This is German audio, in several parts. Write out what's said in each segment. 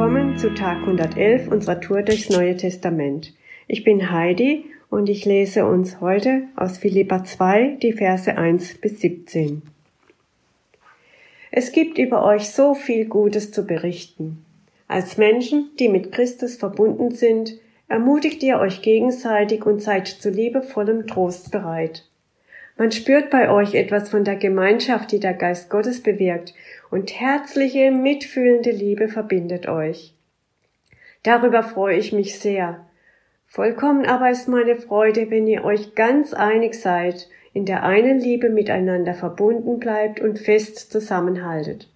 Willkommen zu Tag 111 unserer Tour durchs Neue Testament. Ich bin Heidi und ich lese uns heute aus Philippa 2 die Verse 1 bis 17. Es gibt über euch so viel Gutes zu berichten. Als Menschen, die mit Christus verbunden sind, ermutigt ihr euch gegenseitig und seid zu liebevollem Trost bereit. Man spürt bei euch etwas von der Gemeinschaft, die der Geist Gottes bewirkt, und herzliche, mitfühlende Liebe verbindet euch. Darüber freue ich mich sehr. Vollkommen aber ist meine Freude, wenn ihr euch ganz einig seid, in der einen Liebe miteinander verbunden bleibt und fest zusammenhaltet.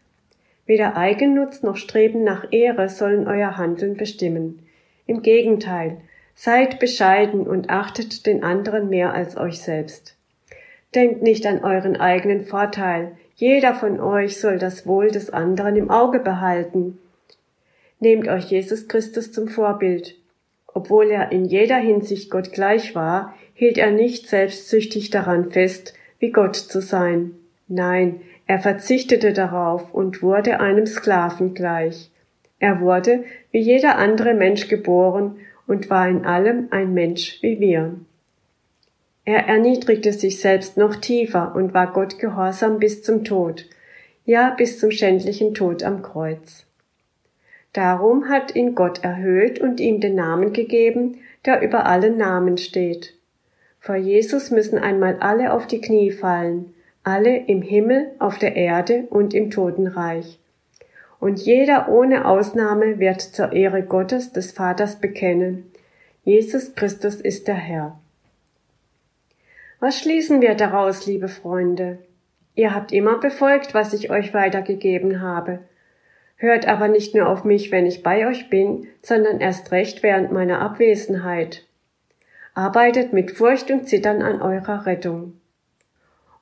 Weder Eigennutz noch Streben nach Ehre sollen euer Handeln bestimmen. Im Gegenteil, seid bescheiden und achtet den anderen mehr als euch selbst. Denkt nicht an euren eigenen Vorteil. Jeder von euch soll das Wohl des anderen im Auge behalten. Nehmt euch Jesus Christus zum Vorbild. Obwohl er in jeder Hinsicht Gott gleich war, hielt er nicht selbstsüchtig daran fest, wie Gott zu sein. Nein, er verzichtete darauf und wurde einem Sklaven gleich. Er wurde wie jeder andere Mensch geboren und war in allem ein Mensch wie wir. Er erniedrigte sich selbst noch tiefer und war Gott gehorsam bis zum Tod, ja bis zum schändlichen Tod am Kreuz. Darum hat ihn Gott erhöht und ihm den Namen gegeben, der über allen Namen steht. Vor Jesus müssen einmal alle auf die Knie fallen, alle im Himmel, auf der Erde und im Totenreich. Und jeder ohne Ausnahme wird zur Ehre Gottes des Vaters bekennen. Jesus Christus ist der Herr. Was schließen wir daraus, liebe Freunde? Ihr habt immer befolgt, was ich euch weitergegeben habe. Hört aber nicht nur auf mich, wenn ich bei euch bin, sondern erst recht während meiner Abwesenheit. Arbeitet mit Furcht und Zittern an eurer Rettung.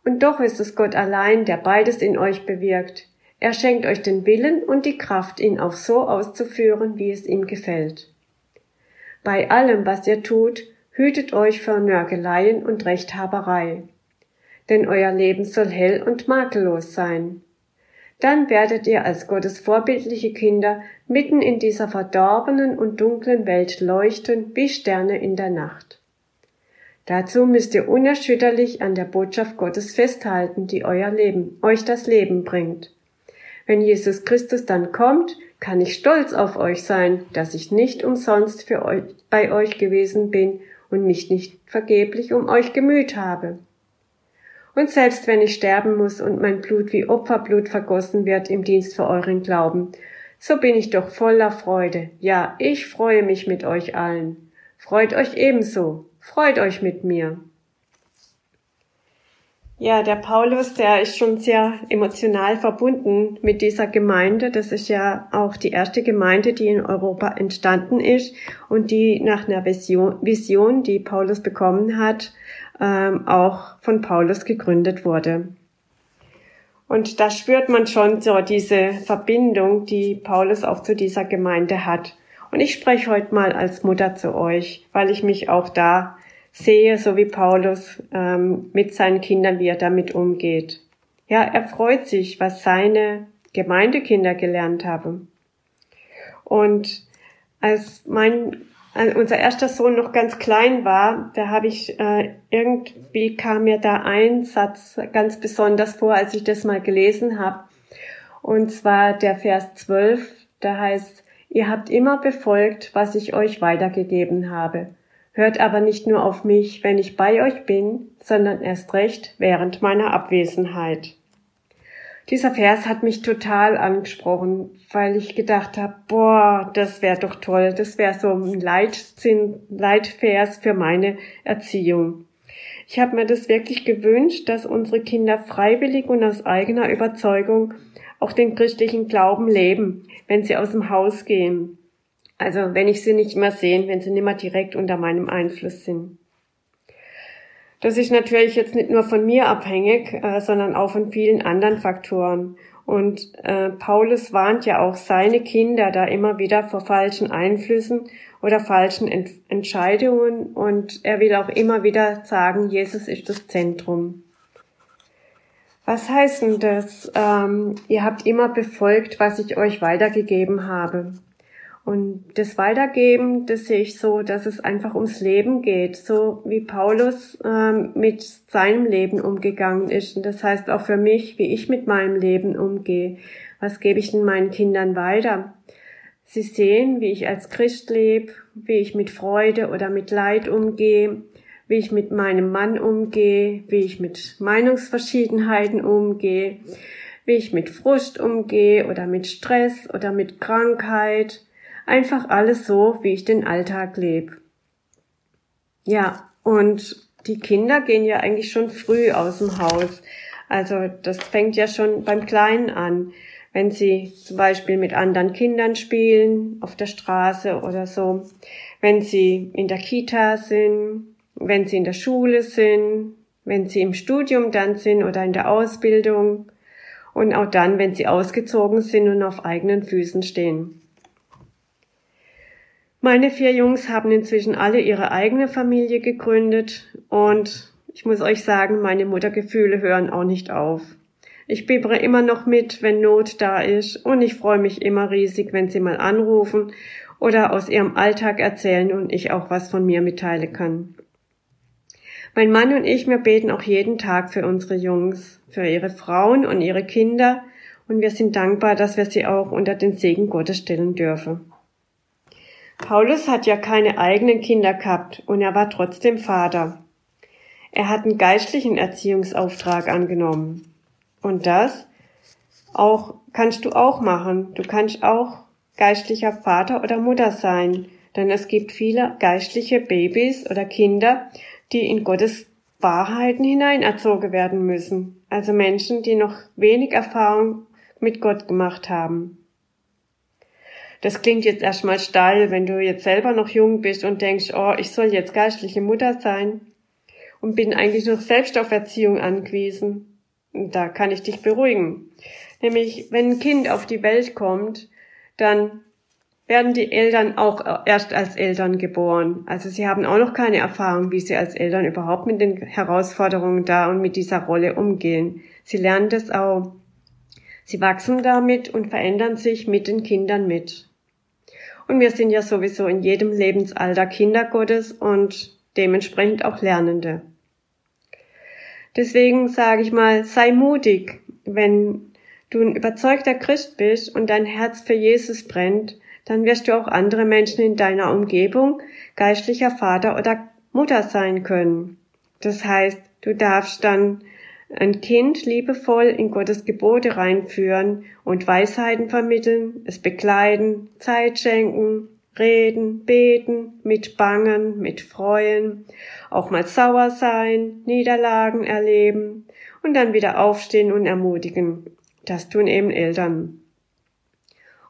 Und doch ist es Gott allein, der beides in euch bewirkt. Er schenkt euch den Willen und die Kraft, ihn auch so auszuführen, wie es ihm gefällt. Bei allem, was ihr tut, Hütet euch vor Nörgeleien und Rechthaberei, denn euer Leben soll hell und makellos sein. Dann werdet ihr als Gottes vorbildliche Kinder mitten in dieser verdorbenen und dunklen Welt leuchten wie Sterne in der Nacht. Dazu müsst ihr unerschütterlich an der Botschaft Gottes festhalten, die euer Leben, euch das Leben bringt. Wenn Jesus Christus dann kommt, kann ich stolz auf euch sein, dass ich nicht umsonst für euch, bei euch gewesen bin und mich nicht vergeblich um euch gemüht habe. Und selbst wenn ich sterben muss und mein Blut wie Opferblut vergossen wird im Dienst für euren Glauben, so bin ich doch voller Freude. Ja, ich freue mich mit euch allen. Freut euch ebenso. Freut euch mit mir. Ja, der Paulus, der ist schon sehr emotional verbunden mit dieser Gemeinde. Das ist ja auch die erste Gemeinde, die in Europa entstanden ist und die nach einer Vision, die Paulus bekommen hat, ähm, auch von Paulus gegründet wurde. Und da spürt man schon so diese Verbindung, die Paulus auch zu dieser Gemeinde hat. Und ich spreche heute mal als Mutter zu euch, weil ich mich auch da sehe, so wie Paulus ähm, mit seinen Kindern, wie er damit umgeht. Ja, er freut sich, was seine Gemeindekinder gelernt haben. Und als mein als unser erster Sohn noch ganz klein war, da habe ich äh, irgendwie kam mir da ein Satz ganz besonders vor, als ich das mal gelesen habe. Und zwar der Vers 12, da heißt, ihr habt immer befolgt, was ich euch weitergegeben habe. Hört aber nicht nur auf mich, wenn ich bei euch bin, sondern erst recht während meiner Abwesenheit. Dieser Vers hat mich total angesprochen, weil ich gedacht habe, boah, das wäre doch toll, das wäre so ein Leitsinn, Leitvers für meine Erziehung. Ich habe mir das wirklich gewünscht, dass unsere Kinder freiwillig und aus eigener Überzeugung auch den christlichen Glauben leben, wenn sie aus dem Haus gehen. Also wenn ich sie nicht mehr sehe, wenn sie nicht mehr direkt unter meinem Einfluss sind. Das ist natürlich jetzt nicht nur von mir abhängig, äh, sondern auch von vielen anderen Faktoren. Und äh, Paulus warnt ja auch seine Kinder da immer wieder vor falschen Einflüssen oder falschen Ent Entscheidungen. Und er will auch immer wieder sagen, Jesus ist das Zentrum. Was heißt denn das? Ähm, ihr habt immer befolgt, was ich euch weitergegeben habe. Und das Weitergeben, das sehe ich so, dass es einfach ums Leben geht, so wie Paulus ähm, mit seinem Leben umgegangen ist. Und das heißt auch für mich, wie ich mit meinem Leben umgehe. Was gebe ich denn meinen Kindern weiter? Sie sehen, wie ich als Christ lebe, wie ich mit Freude oder mit Leid umgehe, wie ich mit meinem Mann umgehe, wie ich mit Meinungsverschiedenheiten umgehe, wie ich mit Frust umgehe oder mit Stress oder mit Krankheit Einfach alles so, wie ich den Alltag lebe. Ja, und die Kinder gehen ja eigentlich schon früh aus dem Haus. Also das fängt ja schon beim Kleinen an. Wenn sie zum Beispiel mit anderen Kindern spielen, auf der Straße oder so, wenn sie in der Kita sind, wenn sie in der Schule sind, wenn sie im Studium dann sind oder in der Ausbildung und auch dann, wenn sie ausgezogen sind und auf eigenen Füßen stehen. Meine vier Jungs haben inzwischen alle ihre eigene Familie gegründet und ich muss euch sagen, meine Muttergefühle hören auch nicht auf. Ich bibbere immer noch mit, wenn Not da ist und ich freue mich immer riesig, wenn sie mal anrufen oder aus ihrem Alltag erzählen und ich auch was von mir mitteilen kann. Mein Mann und ich, wir beten auch jeden Tag für unsere Jungs, für ihre Frauen und ihre Kinder und wir sind dankbar, dass wir sie auch unter den Segen Gottes stellen dürfen. Paulus hat ja keine eigenen Kinder gehabt und er war trotzdem Vater. Er hat einen geistlichen Erziehungsauftrag angenommen. Und das auch kannst du auch machen. Du kannst auch geistlicher Vater oder Mutter sein, denn es gibt viele geistliche Babys oder Kinder, die in Gottes Wahrheiten hineinerzogen werden müssen. Also Menschen, die noch wenig Erfahrung mit Gott gemacht haben. Das klingt jetzt erstmal steil, wenn du jetzt selber noch jung bist und denkst, oh, ich soll jetzt geistliche Mutter sein und bin eigentlich noch selbst auf Erziehung angewiesen. Da kann ich dich beruhigen. Nämlich, wenn ein Kind auf die Welt kommt, dann werden die Eltern auch erst als Eltern geboren. Also sie haben auch noch keine Erfahrung, wie sie als Eltern überhaupt mit den Herausforderungen da und mit dieser Rolle umgehen. Sie lernen das auch. Sie wachsen damit und verändern sich mit den Kindern mit. Und wir sind ja sowieso in jedem Lebensalter Kinder Gottes und dementsprechend auch Lernende. Deswegen sage ich mal, sei mutig, wenn du ein überzeugter Christ bist und dein Herz für Jesus brennt, dann wirst du auch andere Menschen in deiner Umgebung geistlicher Vater oder Mutter sein können. Das heißt, du darfst dann ein Kind liebevoll in Gottes Gebote reinführen und Weisheiten vermitteln, es bekleiden, Zeit schenken, reden, beten, mit bangen, mit freuen, auch mal sauer sein, Niederlagen erleben und dann wieder aufstehen und ermutigen. Das tun eben Eltern.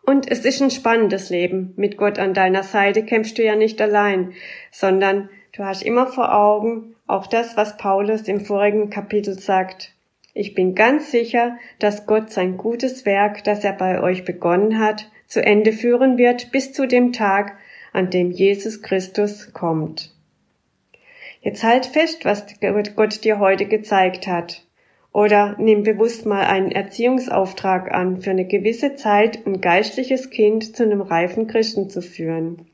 Und es ist ein spannendes Leben. Mit Gott an deiner Seite kämpfst du ja nicht allein, sondern du hast immer vor Augen, auch das, was Paulus im vorigen Kapitel sagt. Ich bin ganz sicher, dass Gott sein gutes Werk, das er bei euch begonnen hat, zu Ende führen wird bis zu dem Tag, an dem Jesus Christus kommt. Jetzt halt fest, was Gott dir heute gezeigt hat. Oder nimm bewusst mal einen Erziehungsauftrag an, für eine gewisse Zeit ein geistliches Kind zu einem reifen Christen zu führen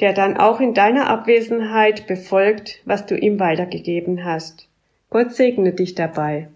der dann auch in deiner Abwesenheit befolgt, was du ihm weitergegeben hast. Gott segne dich dabei.